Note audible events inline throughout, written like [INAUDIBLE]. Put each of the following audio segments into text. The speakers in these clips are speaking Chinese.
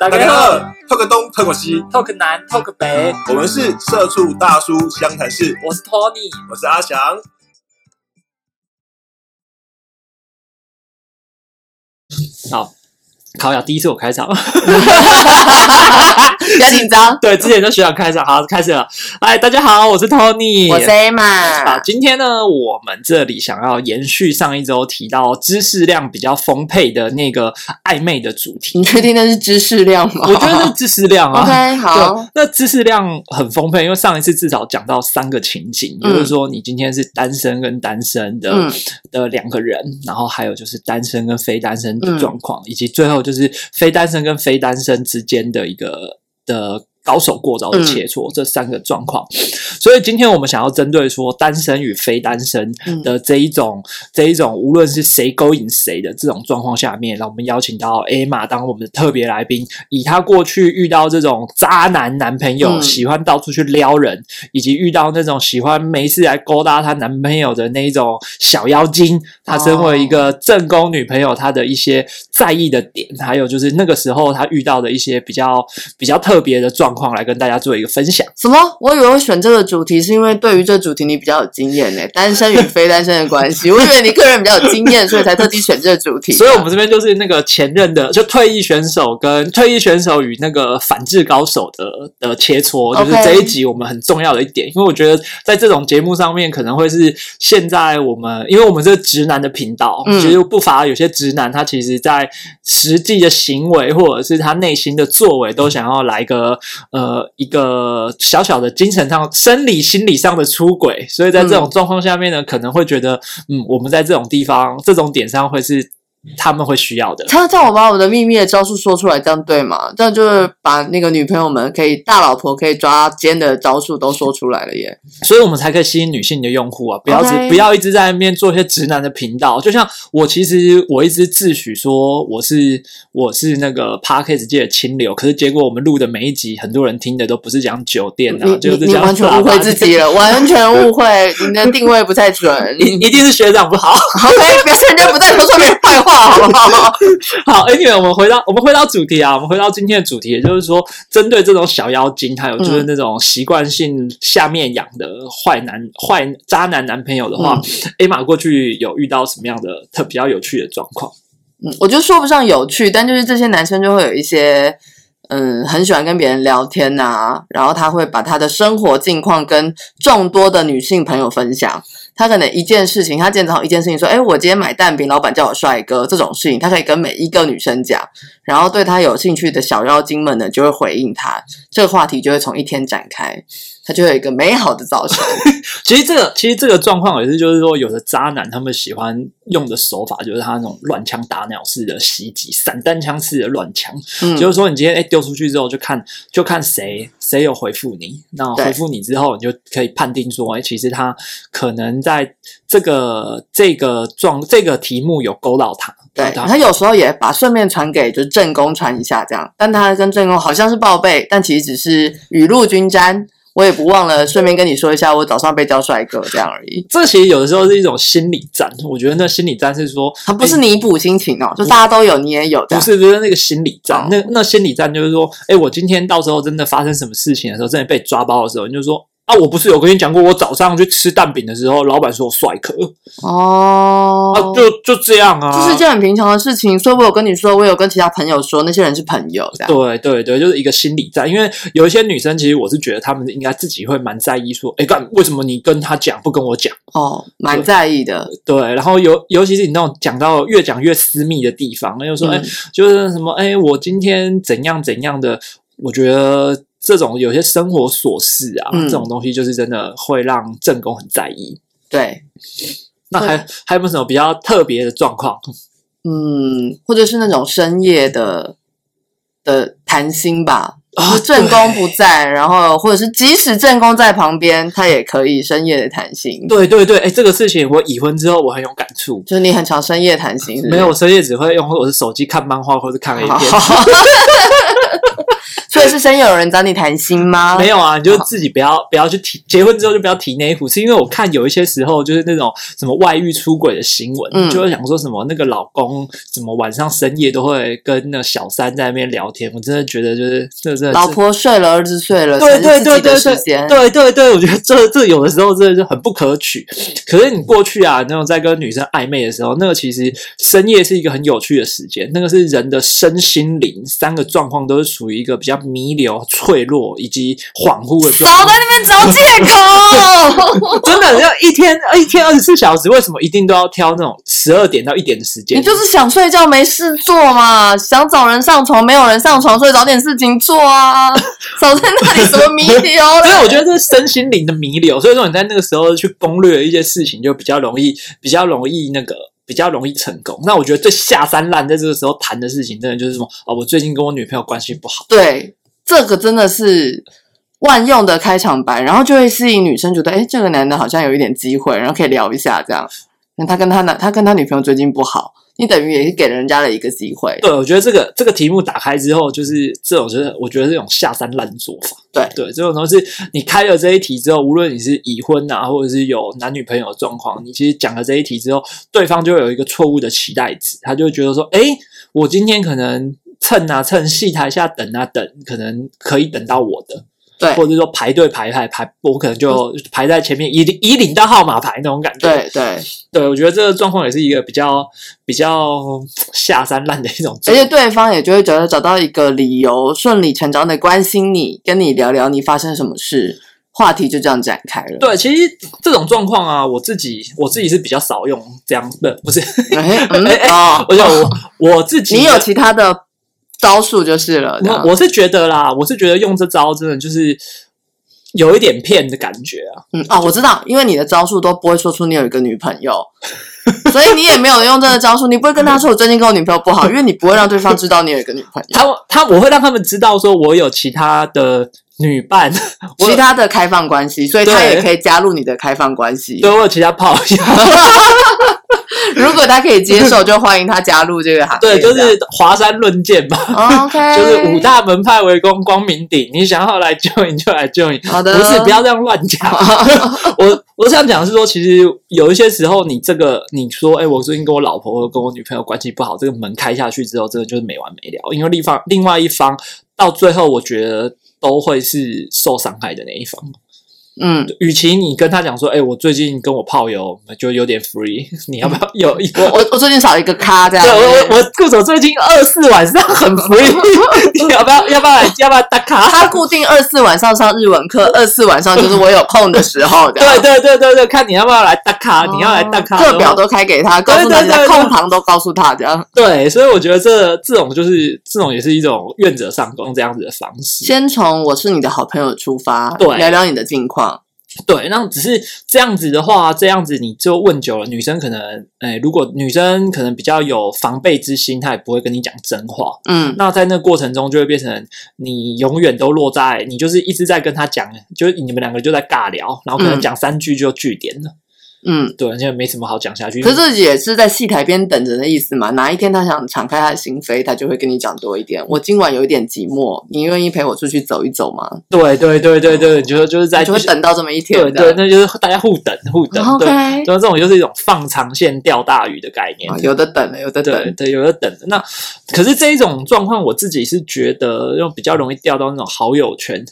大家好，talk 东，talk 西，talk 南，talk 北，我们是社畜大叔湘潭市。我是 Tony，我是阿翔。好。考雅第一次我开场，[LAUGHS] 比较紧张。[LAUGHS] 对，之前就学长开场，好，开始了。哎，大家好，我是 Tony，我是 Emma。好，今天呢，我们这里想要延续上一周提到知识量比较丰沛的那个暧昧的主题。你确定那是知识量吗？我觉得是知识量啊。[LAUGHS] OK，好。那知识量很丰沛，因为上一次至少讲到三个情景，也就是说，你今天是单身跟单身的的两个人，然后还有就是单身跟非单身的状况，以及最后。就是非单身跟非单身之间的一个的。高手过招的切磋，这三个状况，所以今天我们想要针对说单身与非单身的这一种这一种，无论是谁勾引谁的这种状况下面，让我们邀请到 A 玛当我们的特别来宾，以她过去遇到这种渣男男朋友，喜欢到处去撩人，以及遇到那种喜欢没事来勾搭她男朋友的那一种小妖精，她身为一个正宫女朋友，她的一些在意的点，还有就是那个时候她遇到的一些比较比较特别的状。况来跟大家做一个分享。什么？我以为我选这个主题是因为对于这主题你比较有经验呢？[LAUGHS] 单身与非单身的关系，我以为你个人比较有经验，所以才特地选这个主题。所以，我们这边就是那个前任的，就退役选手跟退役选手与那个反制高手的的切磋，就是这一集我们很重要的一点。因为我觉得在这种节目上面，可能会是现在我们，因为我们是直男的频道，其实不乏有些直男，他其实在实际的行为或者是他内心的作为，都想要来个。呃，一个小小的精神上、生理、心理上的出轨，所以在这种状况下面呢，可能会觉得，嗯，我们在这种地方、这种点上会是。他们会需要的。他叫我把我的秘密的招数说出来，这样对吗？这样就是把那个女朋友们可以大老婆可以抓奸的招数都说出来了耶。所以我们才可以吸引女性的用户啊！不要只不要一直在那边做一些直男的频道。就像我其实我一直自诩说我是我是那个 p a r k a s 界的清流，可是结果我们录的每一集，很多人听的都不是讲酒店啊，就是讲完全误会自己了，[LAUGHS] 完全误会，你的定位不太准，[LAUGHS] 你一定是学长不好。OK，表示人家不在说说 [LAUGHS] 别人坏话。好不好？[LAUGHS] 好，Anyway，我们回到我们回到主题啊，我们回到今天的主题，也就是说，针对这种小妖精，还有就是那种习惯性下面养的坏男、坏渣男男朋友的话，A 玛过去有遇到什么样的特比较有趣的状况？嗯，我就说不上有趣，但就是这些男生就会有一些，嗯，很喜欢跟别人聊天呐，然后他会把他的生活近况跟众多的女性朋友分享。他可能一件事情，他见到一件事情，说：“哎，我今天买蛋饼，老板叫我帅哥。”这种事情，他可以跟每一个女生讲，然后对他有兴趣的小妖精们呢，就会回应他，这个话题就会从一天展开。他就有一个美好的早晨。[LAUGHS] 其实这个，其实这个状况也是，就是说，有的渣男他们喜欢用的手法，就是他那种乱枪打鸟式的袭击，散弹枪式的乱枪。嗯，就是说，你今天哎丢出去之后，就看就看谁谁有回复你。那回复你之后，你就可以判定说，哎，其实他可能在这个这个状这个题目有勾到他。对，他有时候也把顺便传给就是正宫传一下这样，但他跟正宫好像是报备，但其实只是雨露均沾。我也不忘了顺便跟你说一下，我早上被叫帅哥这样而已。这其实有的时候是一种心理战，我觉得那心理战是说，它不是弥补心情哦，就大家都有，你也有。不是，不是那个心理战，那那心理战就是说，哎，我今天到时候真的发生什么事情的时候，真的被抓包的时候，你就说。啊，我不是有跟你讲过，我早上去吃蛋饼的时候，老板说我帅哥。哦，啊，就就这样啊，这是件很平常的事情，所以我有跟你说，我有跟其他朋友说，那些人是朋友，这样。对对对，就是一个心理战，因为有一些女生，其实我是觉得她们应该自己会蛮在意，说，哎，干为什么你跟他讲不跟我讲？哦，蛮在意的，对，然后尤尤其是你那种讲到越讲越私密的地方，那就说，哎，就是什么，哎，我今天怎样怎样的，我觉得。这种有些生活琐事啊，这种东西就是真的会让正宫很在意。对，那还还有没有什么比较特别的状况？嗯，或者是那种深夜的的谈心吧，哦正宫不在，然后或者是即使正宫在旁边，他也可以深夜的谈心。对对对，哎，这个事情我已婚之后我很有感触，就是你很常深夜谈心，没有，我深夜只会用我的手机看漫画或者看 A 片。所以是先有人找你谈心吗？没有啊，你就自己不要不要去提，结婚之后就不要提那一壶，是因为我看有一些时候就是那种什么外遇出轨的新闻，嗯就会想说什么那个老公怎么晚上深夜都会跟那小三在那边聊天，我真的觉得就是这真的老婆睡了，儿子睡了，对对对对对。对对对，我觉得这这有的时候真的是很不可取。可是你过去啊，那种在跟女生暧昧的时候，那个其实深夜是一个很有趣的时间，那个是人的身心灵三个状况都是属于一个比较弥留、脆弱以及恍惚的状态。少在那边找借口，[LAUGHS] 真的，要一天一天二十四小时，为什么一定都要挑那种十二点到一点的时间？你就是想睡觉没事做嘛，想找人上床没有人上床，所以找点事情做啊，[LAUGHS] 少在那里什么弥留了。所以我觉得这是身心灵的弥留，所以说你在那个时候去攻略一些事情，就比较容易，比较容易那个。比较容易成功。那我觉得最下三滥在这个时候谈的事情，真的就是什么哦，我最近跟我女朋友关系不好。对，这个真的是万用的开场白，然后就会吸引女生觉得，哎，这个男的好像有一点机会，然后可以聊一下这样。那他跟他男，他跟他女朋友最近不好，你等于也是给人家了一个机会。对，我觉得这个这个题目打开之后，就是这种，就是我觉得这种下三滥做法。对对，这种东西是你开了这一题之后，无论你是已婚啊，或者是有男女朋友的状况，你其实讲了这一题之后，对方就会有一个错误的期待值，他就会觉得说，哎，我今天可能蹭啊蹭，戏台下等啊等，可能可以等到我的。对或者说排队排排排，我可能就排在前面，以以领到号码牌那种感觉。对对，对，我觉得这个状况也是一个比较比较下三滥的一种。而且对方也就会觉得找到一个理由，顺理成章的关心你，跟你聊聊你发生什么事，话题就这样展开了。对，其实这种状况啊，我自己我自己是比较少用这样，的不是，哎嗯 [LAUGHS] 哎哎哦，我想我我自己你有其他的招数就是了。我我是觉得啦，我是觉得用这招真的就是有一点骗的感觉啊。嗯哦，我知道，因为你的招数都不会说出你有一个女朋友，[LAUGHS] 所以你也没有用这个招数，你不会跟他说我最近跟我女朋友不好，[LAUGHS] 因为你不会让对方知道你有一个女朋友。他他我会让他们知道说我有其他的女伴，[LAUGHS] 其他的开放关系，所以他也可以加入你的开放关系。对我有其他炮友。[LAUGHS] 如果他可以接受，就欢迎他加入这个行对，就是华山论剑嘛。这样 OK，[LAUGHS] 就是五大门派围攻光明顶，你想要来救你就来救你，好的不是不要这样乱讲。[LAUGHS] 我我想讲的是说，其实有一些时候，你这个你说，哎，我最近跟我老婆或跟我女朋友关系不好，这个门开下去之后，真的就是没完没了。因为另方另外一方到最后，我觉得都会是受伤害的那一方。嗯，与其你跟他讲说，哎，我最近跟我炮友就有点 free，[LAUGHS] 你要不要有？我我我最近少一个咖这样对，。我我顾总最近二四晚上很 free，你要不要要不要来要不要打卡？他固定二四晚上上日文课，二四晚上就是我有空的时候。对对对对对，看你要不要来打卡，你要来打卡，课表都开给他，对对对空堂都告诉他这样。对，所以我觉得这这种就是这种也是一种愿者上钩这样子的方式。先从我是你的好朋友出发，对聊聊你的近况。对，那只是这样子的话，这样子你就问久了，女生可能，哎，如果女生可能比较有防备之心，她也不会跟你讲真话。嗯，那在那个过程中，就会变成你永远都落在你就是一直在跟她讲，就是你们两个就在尬聊，然后可能嗯讲三句就据点了。嗯，对，现在没什么好讲下去。可是这也是在戏台边等着的意思嘛。哪一天他想敞开他的心扉，他就会跟你讲多一点。我今晚有一点寂寞，你愿意陪我出去走一走吗？对对对对对，就就是在就会等到这么一天对那就是大家互等互等。对，就是这种就是一种放长线钓大鱼的概念啊。有的等了，有的等。对，有的等的。那可是这一种状况，我自己是觉得又比较容易掉到那种好友圈。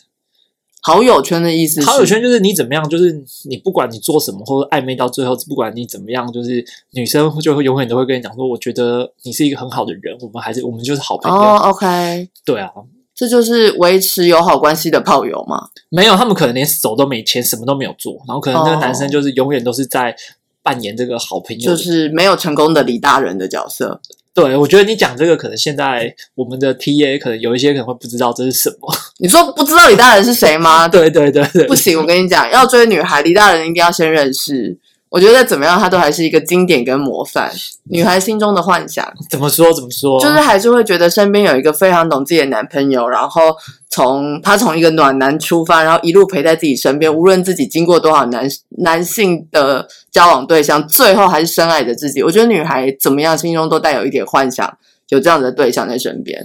好友圈的意思是，好友圈就是你怎么样，就是你不管你做什么，或者暧昧到最后，不管你怎么样，就是女生就会永远都会跟你讲说，我觉得你是一个很好的人，我们还是我们就是好朋友。哦，OK，对啊，这就是维持友好关系的炮友嘛。没有，他们可能连手都没牵，什么都没有做，然后可能那个哦男生就是永远都是在扮演这个好朋友就是没有成功的李大人的角色。对，我觉得你讲这个，可能现在我们的 TA 可能有一些可能会不知道这是什么。[LAUGHS] 你说不知道李大人是谁吗？对对对对，不行，我跟你讲，要追女孩，李大人一定要先认识。我觉得怎么样，他都还是一个经典跟模范，女孩心中的幻想，怎么说怎么说？就是还是会觉得身边有一个非常懂自己的男朋友，然后从他从一个暖男出发，然后一路陪在自己身边，无论自己经过多少男男性的交往对象，最后还是深爱着自己。我觉得女孩怎么样，心中都带有一点幻想，有这样的对象在身边。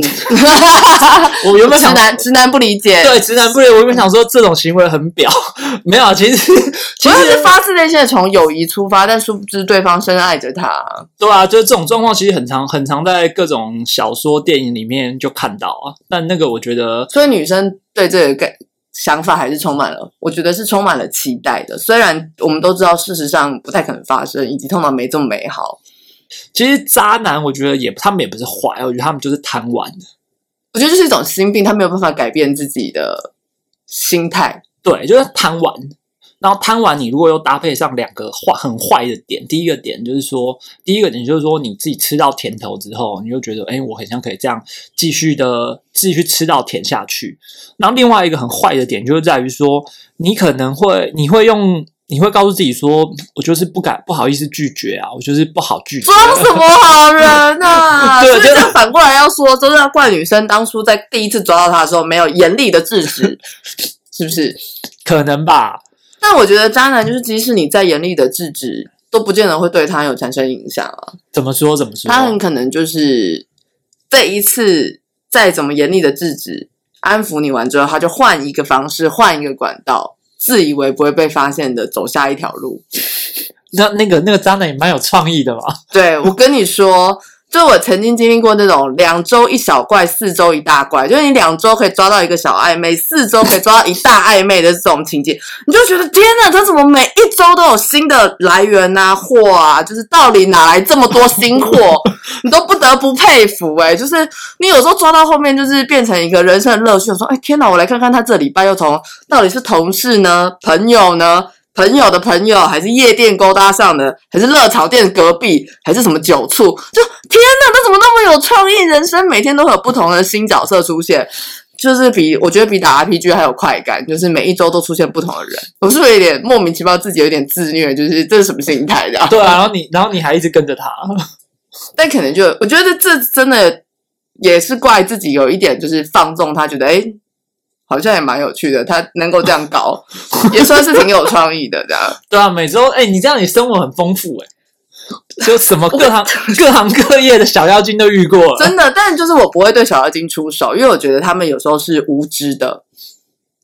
[LAUGHS] 我原本想直男直男不理解，对直男不理解，我原本想说这种行为很表，[LAUGHS] 没有，其实其其实是实发自内心的从友谊出发，但殊不知对方深爱着他。对啊，就是这种状况其实很常很常在各种小说、电影里面就看到啊。但那个我觉得所以女生对这个概想法还是充满了，我觉得是充满了期待的。虽然我们都知道事实上不太可能发生，以及通常没这么美好。其实渣男，我觉得也他们也不是坏，我觉得他们就是贪玩的。我觉得这是一种心病，他没有办法改变自己的心态。对，就是贪玩。然后贪玩，你如果又搭配上两个坏很坏的点，第一个点就是说，第一个点就是说，你自己吃到甜头之后，你就觉得，哎，我很像可以这样继续的继续吃到甜下去。然后另外一个很坏的点就是在于说，你可能会你会用你会告诉自己说，我就是不敢不好意思拒绝啊，我就是不好拒绝。装什么好人啊？[LAUGHS] 对就所以这反过来要说，都是要怪女生当初在第一次抓到他的时候没有严厉的制止，[LAUGHS] 是不是？可能吧？但我觉得渣男就是，即使你再严厉的制止，都不见得会对他有产生影响啊。怎么说怎么说？他很可能就是这一次再怎么严厉的制止、安抚你完之后，他就换一个方式、换一个管道，自以为不会被发现的走下一条路。[LAUGHS] 那那个那个渣男也蛮有创意的嘛。对我跟你说，就我曾经经历过那种两周一小怪，四周一大怪，就是你两周可以抓到一个小暧昧，四周可以抓到一大暧昧的这种情节，你就觉得天哪，他怎么每一周都有新的来源啊、货啊？就是到底哪来这么多新货？你都不得不佩服哎、就是你有时候抓到后面，就是变成一个人生的乐趣。说，哎天哪，我来看看他这礼拜又从到底是同事呢、朋友呢？朋友的朋友，还是夜店勾搭上的，还是热炒店隔壁，还是什么酒醋？就天哪，他怎么那么有创意？人生每天都会有不同的新角色出现，就是比我觉得比打 RPG 还有快感，就是每一周都出现不同的人。我是不是有点莫名其妙，自己有点自虐？就是这是什么心态的？对啊，然后你然后你还一直跟着他，但可能就我觉得这真的也是怪自己有一点就是放纵，他觉得诶好像也蛮有趣的，他能够这样搞，[LAUGHS] 也算是挺有创意的这样。对啊，每周哎、你这样你生活很丰富哎、就什么各行 [LAUGHS] 各行各业的小妖精都遇过了，真的，但就是我不会对小妖精出手，因为我觉得他们有时候是无知的，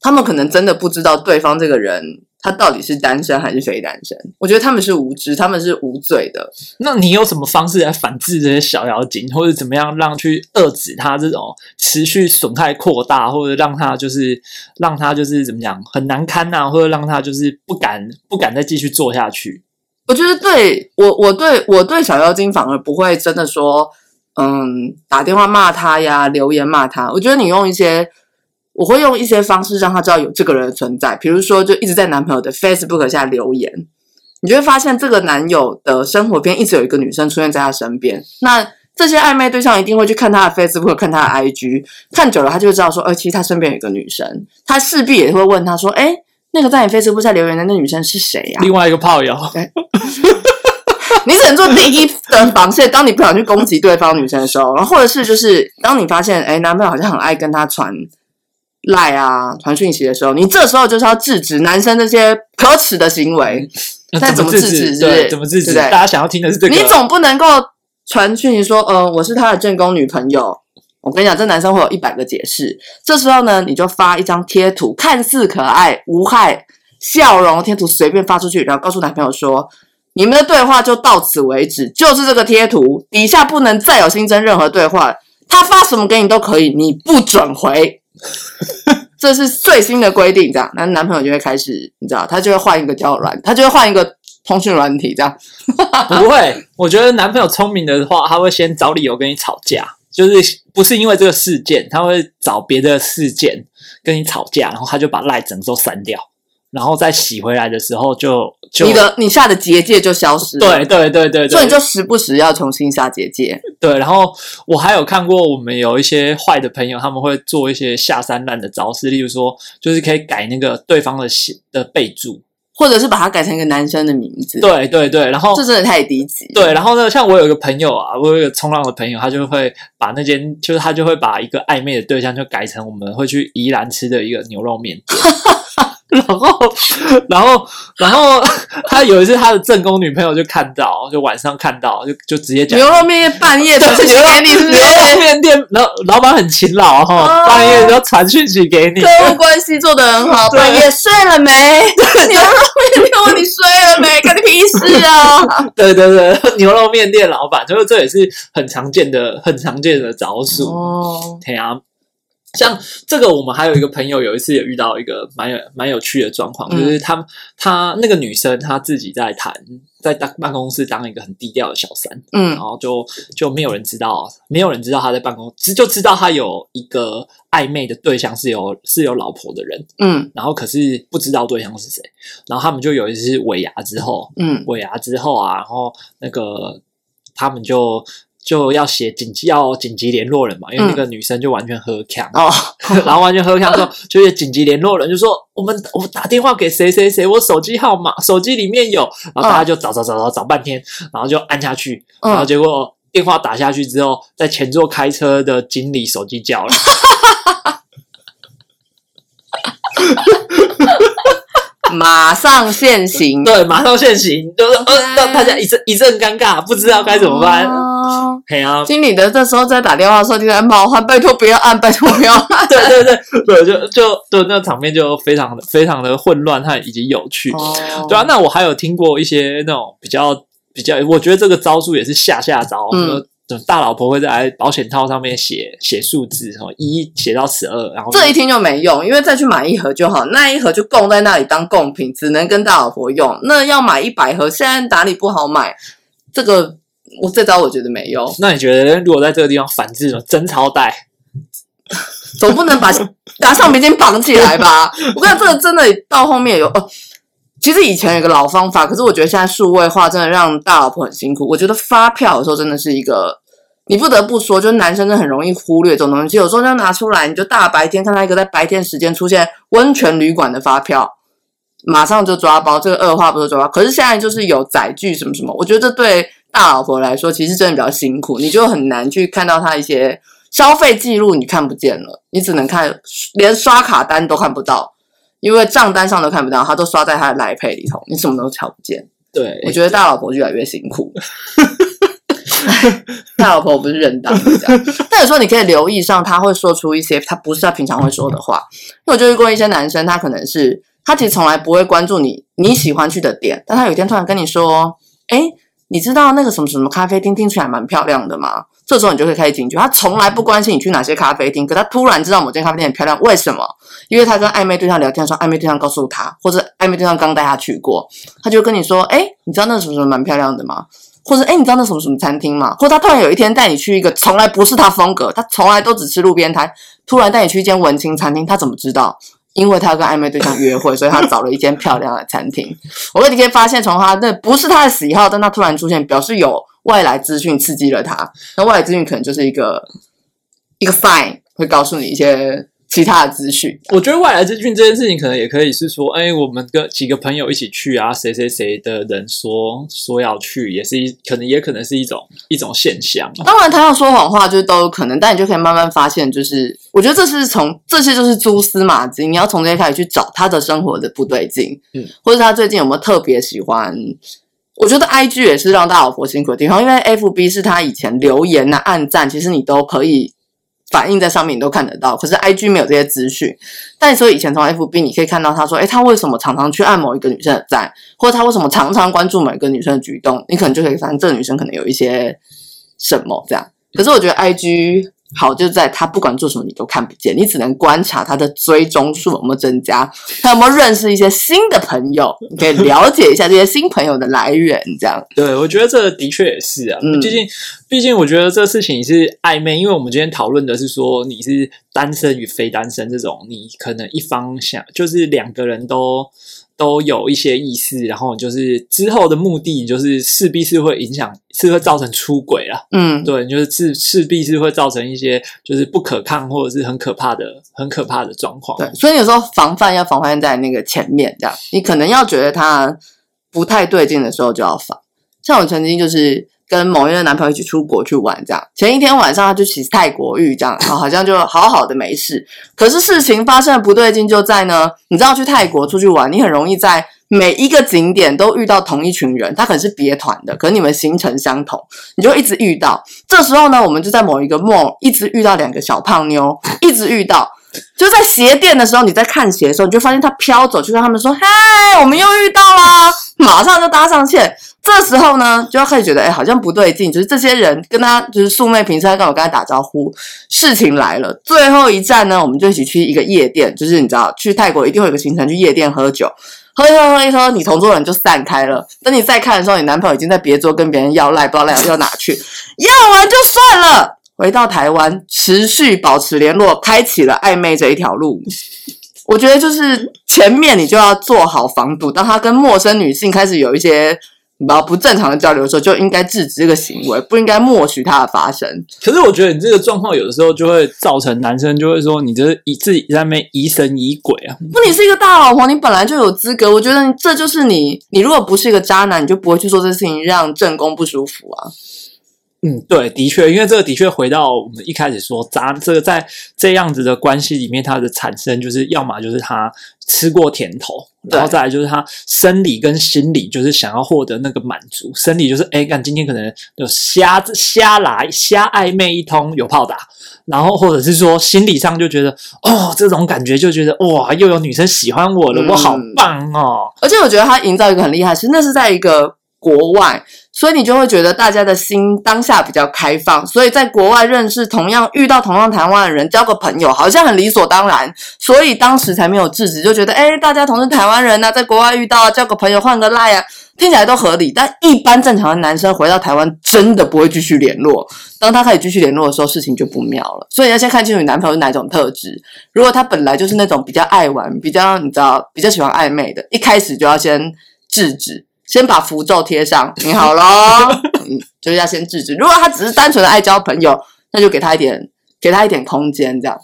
他们可能真的不知道对方这个人他到底是单身还是非单身。我觉得他们是无知，他们是无罪的。那你有什么方式来反制这些小妖精，或者怎么样让去遏制他这种持续损害扩大，或者让他就是让他就是怎么讲很难堪呐、或者让他就是不敢不敢再继续做下去？我觉得对我，我对我对小妖精反而不会真的说，嗯，打电话骂他呀，留言骂他。我觉得你用一些，我会用一些方式让他知道有这个人的存在，比如说就一直在男朋友的 Facebook 下留言，你就会发现这个男友的生活边一直有一个女生出现在他身边。那这些暧昧对象一定会去看他的 Facebook，看他的 IG，看久了他就会知道说，呃，其实他身边有一个女生，他势必也会问他说，哎，那个在你 Facebook 下留言的那女生是谁呀、另外一个炮友，[LAUGHS] 你只能做第一的防线。当你不想去攻击对方女生的时候，然后或者是就是当你发现，哎，男朋友好像很爱跟她传赖啊、传讯息的时候，你这时候就是要制止男生这些可耻的行为。[LAUGHS] 那但怎么制制止对，怎么制止？大家想要听的是这个。你总不能够传讯息说，呃，我是他的正宫女朋友。我跟你讲，这男生会有一百个解释。这时候呢，你就发一张贴图，看似可爱、无害、笑容贴图，随便发出去，然后告诉男朋友说，你们的对话就到此为止，就是这个贴图，底下不能再有新增任何对话。他发什么给你都可以，你不准回。[LAUGHS] 这是最新的规定，这样，那男朋友就会开始，你知道，他就会换一个交友软，他就会换一个通讯软体，这样。[LAUGHS] 不会，我觉得男朋友聪明的话，他会先找理由跟你吵架，就是不是因为这个事件，他会找别的事件跟你吵架，然后他就把赖整个都删掉，然后再洗回来的时候就就你的你下的结界就消失了。对对对对对，所以你就时不时要重新下结界。对。然后我还有看过我们有一些坏的朋友，他们会做一些下三滥的招式，例如说，就是可以改那个对方的写的备注，或者是把它改成一个男生的名字，，对对对，然后这真的太低级。对，然后呢，像我有一个朋友啊，我有一个冲浪的朋友，他就会把那间，就是他就会把一个暧昧的对象就改成我们会去宜兰吃的一个牛肉面店。[LAUGHS] 然后，然后，然后他有一次他的正宫女朋友就看到，就晚上看到，就就直接讲牛肉面半夜传讯息给你，是不牛肉？面店，老老板很勤劳哈，哦半夜就传讯息给你。客户关系做得很好，半夜睡了没？[LAUGHS] 牛肉面店问你睡了没？关你屁事啊！对对对，牛肉面店老板，就是这也是很常见的、很常见的招数。哦，对啊，像这个，我们还有一个朋友，有一次也遇到一个蛮有蛮有趣的状况，嗯。就是他他那个女生她自己在谈，在当办公室当一个很低调的小三，嗯。然后就就没有人知道，没有人知道她在办公，只就知道她有一个暧昧的对象是有是有老婆的人，嗯。然后可是不知道对象是谁，然后他们就有一次尾牙之后，嗯。尾牙之后啊，然后那个他们就就要写紧急要紧急联络人嘛，因为那个女生就完全喝呛，哦，[LAUGHS] 然后完全喝呛之后，[LAUGHS] 就是紧急联络人就说我们我打电话给谁谁谁，我手机号码手机里面有，然后大家就找找找找找半天，然后就按下去，然后嗯，结果电话打下去之后，在前座开车的经理手机叫了，[LAUGHS] 马上现行，对，马上现行，就是呃让大家一阵一阵尴尬，不知道该怎么办。哦嘿啊，经理的这时候在打电话的时候就在冒汗，拜托不要按，拜托不要按。对对对对，就就就那场面就非常的非常的混乱，和以及有趣。哦对啊，那我还有听过一些那种比较比较，我觉得这个招数也是下下招。嗯嗯，大老婆会在保险套上面写写数字，哦，一写到十二，然后这一听就没用，因为再去买一盒就好，那一盒就供在那里当贡品，只能跟大老婆用。那要买一百盒，现在哪里不好买？这个我这招我觉得没用，那你觉得如果在这个地方反制什么真钞袋？总不能把 [LAUGHS] 拿橡皮筋绑起来吧？我跟你讲，这个真的到后面有哦。其实以前有个老方法，可是我觉得现在数位化真的让大老婆很辛苦。我觉得发票有时候真的是一个，你不得不说，就是男生真的很容易忽略这种东西。有时候就拿出来，你就大白天看到一个在白天时间出现温泉旅馆的发票，马上就抓包，这个二话不说抓包。可是现在就是有载具什么什么，我觉得这对大老婆来说其实真的比较辛苦，你就很难去看到她一些消费记录，你看不见了，你只能看连刷卡单都看不到。因为账单上都看不到，他都刷在他的来配里头，你什么都瞧不见。对，我觉得大老婆越来越辛苦。[LAUGHS] 大老婆不是人当的这样，但有时候你可以留意上，他会说出一些他不是他平常会说的话。因为我就遇过一些男生，他可能是他其实从来不会关注你你喜欢去的店，但他有一天突然跟你说：“哎，你知道那个什么什么咖啡厅听起来蛮漂亮的吗？”这时候你就可以开始警觉，他从来不关心你去哪些咖啡厅，可他突然知道某间咖啡店很漂亮，为什么？因为他跟暧昧对象聊天的时候，暧昧对象告诉他，或者暧昧对象刚带他去过，他就跟你说：“哎，你知道那什么什么蛮漂亮的吗？”或者“哎，你知道那什么什么餐厅吗？”或者他突然有一天带你去一个从来不是他风格，他从来都只吃路边摊，突然带你去一间文青餐厅，他怎么知道？因为他跟暧昧对象约会，所以他找了一间漂亮的餐厅。[LAUGHS] 我说你可以发现，从他那不是他的喜好，但他突然出现，表示有外来资讯刺激了他。那外来资讯可能就是一个一个 sign，会告诉你一些其他的资讯。我觉得外来资讯这件事情，可能也可以是说，哎，我们跟几个朋友一起去啊，谁谁谁的人说说要去，也是一可能也可能是一种一种现象。当然，他要说谎话，就是都有可能，但你就可以慢慢发现，就是我觉得这是从这些就是蛛丝马迹，你要从这些开始去找他的生活的不对劲，嗯，或者他最近有没有特别喜欢。我觉得 I G 也是让大老婆辛苦的地方，因为 F B 是他以前留言呐、按赞，其实你都可以反映在上面，你都看得到。可是 I G 没有这些资讯，但所以以前从 F B 你可以看到他说，诶，他为什么常常去按某一个女生的赞，或者他为什么常常关注某一个女生的举动，你可能就可以发现这个女生可能有一些什么这样。可是我觉得 I G 好就在他不管做什么你都看不见，你只能观察他的追踪数有没有增加，他有没有认识一些新的朋友，你可以了解一下这些新朋友的来源，这样。[LAUGHS] 对，我觉得这的确也是啊。嗯毕竟，毕竟我觉得这事情是暧昧，因为我们今天讨论的是说你是单身与非单身这种，你可能一方想就是两个人都都有一些意思，然后就是之后的目的就是势必是会影响，是会造成出轨啊。嗯，对，就是势势必是会造成一些就是不可抗或者是很可怕的、很可怕的状况。对，所以有时候防范要防范在那个前面，这样你可能要觉得他不太对劲的时候就要防。像我曾经就是跟某一任男朋友一起出国去玩，这样前一天晚上他就骑泰国浴，这样好好像就好好的没事。可是事情发生的不对劲就在呢，你知道去泰国出去玩，你很容易在每一个景点都遇到同一群人，他可能是别团的，可是你们行程相同，你就一直遇到。这时候呢，我们就在某一个 mall 一直遇到两个小胖妞，一直遇到。就在鞋店的时候，你在看鞋的时候，你就发现他飘走，就跟他们说：“嗨，我们又遇到啦！”马上就搭上线。这时候呢，就要开始觉得，哎，好像不对劲，就是这些人跟他就是素昧平生，跟我跟他打招呼。事情来了，最后一站呢，我们就一起去一个夜店，就是你知道，去泰国一定会有个行程，去夜店喝酒，喝一喝，喝一喝，你同桌人就散开了。等你再看的时候，你男朋友已经在别桌跟别人要赖，不知道赖要哪去，要完就算了。回到台湾，持续保持联络，开启了暧昧这一条路。我觉得就是前面你就要做好防堵，当他跟陌生女性开始有一些你知道不正常的交流的时候，就应该制止这个行为，不应该默许它的发生。可是我觉得你这个状况有的时候就会造成男生就会说，你这是以自己在那边疑神疑鬼啊。不，你是一个大老婆，你本来就有资格。我觉得这就是你，你如果不是一个渣男，你就不会去做这事情，让正宫不舒服啊。嗯，对，的确，因为这个的确回到我们一开始说渣，这个在这样子的关系里面，它的产生就是要么就是他吃过甜头，然后再来就是他生理跟心理就是想要获得那个满足，生理就是哎，看今天可能就瞎瞎来瞎暧昧一通有炮打，然后或者是说心理上就觉得哦，这种感觉就觉得哇，又有女生喜欢我了，我好棒哦！而且我觉得他营造一个很厉害，其实那是在一个国外。所以你就会觉得大家的心当下比较开放，所以在国外认识同样遇到同样台湾的人，交个朋友好像很理所当然，所以当时才没有制止，就觉得哎，大家同是台湾人呐，在国外遇到交个朋友换个赖啊，听起来都合理。但一般正常的男生回到台湾真的不会继续联络，当他开始继续联络的时候，事情就不妙了。所以要先看清楚你男朋友是哪种特质，如果他本来就是那种比较爱玩、比较你知道比较喜欢暧昧的，一开始就要先制止。先把符咒贴上，你好喽，[LAUGHS] 嗯，就是要先制止。如果他只是单纯的爱交朋友，那就给他一点，给他一点空间，这样。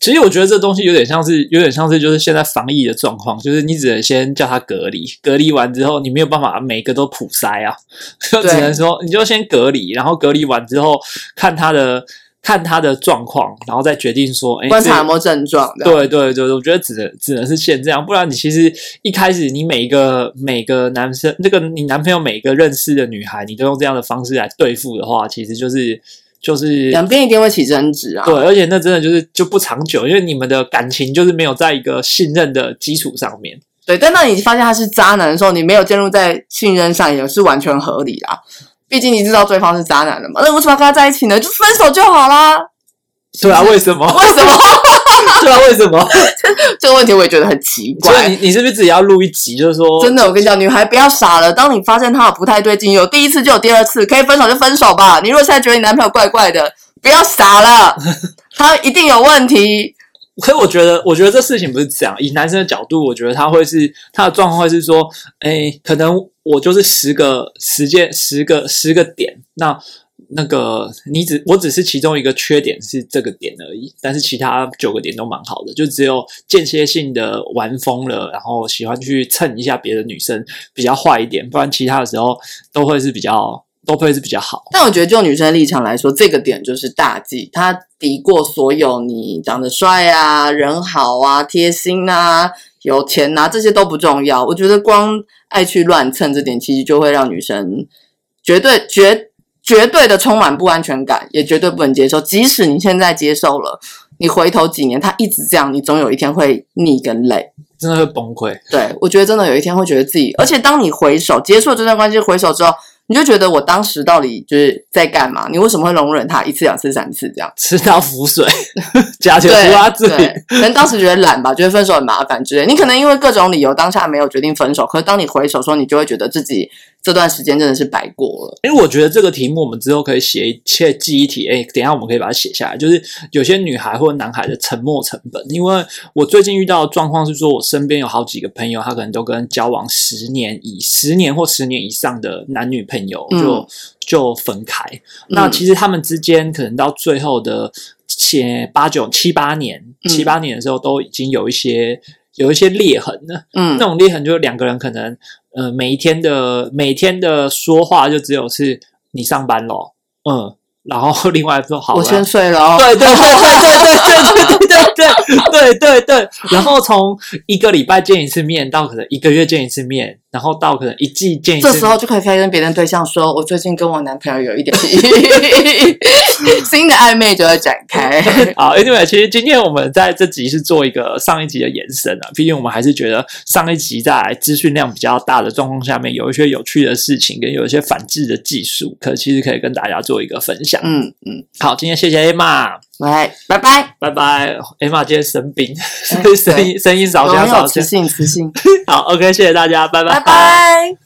其实我觉得这东西有点像是，有点像是就是现在防疫的状况，就是你只能先叫他隔离，隔离完之后，你没有办法每个都普筛啊，[LAUGHS] 就只能说你就先隔离，然后隔离完之后看他的。看他的状况，然后再决定说，哎，观察有没有症状。对对对，我觉得只能只能是先这样，不然你其实一开始你每一个每个男生，那个你男朋友每个认识的女孩，你都用这样的方式来对付的话，其实就是就是两边一定会起争执啊。对，而且那真的就是就不长久，因为你们的感情就是没有在一个信任的基础上面。对，但当你发现他是渣男的时候，你没有建立在信任上，也是完全合理啊。毕竟你知道对方是渣男了嘛？那为什么要跟他在一起呢？就分手就好啦。对啊，为什么？为什么？[LAUGHS] 对啊，为什么？[LAUGHS] 这个问题我也觉得很奇怪。所以你你是不是自己要录一集？就是说，真的，我跟你讲，女孩不要傻了。当你发现他不太对劲，有第一次就有第二次，可以分手就分手吧。你如果现在觉得你男朋友怪怪的，不要傻了，[LAUGHS] 他一定有问题。可是我觉得，我觉得这事情不是这样。以男生的角度，我觉得他会是他的状况会是说，哎，可能我就是十个十件十个十个点，那那个你只我只是其中一个缺点是这个点而已，但是其他九个点都蛮好的，就只有间歇性的玩疯了，然后喜欢去蹭一下别的女生比较坏一点，不然其他的时候都会是比较。都会是比较好，但我觉得就女生立场来说，这个点就是大忌，它抵过所有你长得帅啊、人好啊、贴心啊、有钱啊这些都不重要。我觉得光爱去乱蹭这点，其实就会让女生绝对绝绝对的充满不安全感，也绝对不能接受。即使你现在接受了，你回头几年他一直这样，你总有一天会腻跟累，真的会崩溃。对我觉得真的有一天会觉得自己，而且当你回首结束了这段关系，回首之后。你就觉得我当时到底就是在干嘛？你为什么会容忍他一次、两次、三次这样 [LAUGHS] 吃到浮水，加钱付他自己？可能当时觉得懒吧，觉得分手很麻烦之类。你可能因为各种理由当下没有决定分手，可是当你回首说，你就会觉得自己。这段时间真的是白过了。因为我觉得这个题目我们之后可以写一切记忆题。哎，等下我们可以把它写下来。就是有些女孩或男孩的沉默成本。因为我最近遇到的状况是说，我身边有好几个朋友，他可能都跟交往十年以十年或十年以上的男女朋友就就分开。那其实他们之间可能到最后的前八九七八年七八年的时候，都已经有一些有一些裂痕了。嗯，那种裂痕就是两个人可能。呃，每一天的每天的说话就只有是你上班咯，嗯，然后 [LAUGHS] 另外说好，我先睡了哦。对对对对对对对对对对对对，然后从一个礼拜见一次面到可能一个月见一次面，然后到可能一季见一次，这时候就可以开始跟别人对象说，我最近跟我男朋友有一点 [LAUGHS] 新的暧昧就会展开。[LAUGHS] 好，Anyway，其实今天我们在这集是做一个上一集的延伸啊，毕竟我们还是觉得上一集在资讯量比较大的状况下面，有一些有趣的事情跟有一些反制的技术，可其实可以跟大家做一个分享。嗯嗯，好，今天谢谢 Emma，来，拜拜。拜拜。Emma 今天生病，哎所以声音声音少我加少磁性，磁性。[LAUGHS] 好，OK，谢谢大家，拜拜拜。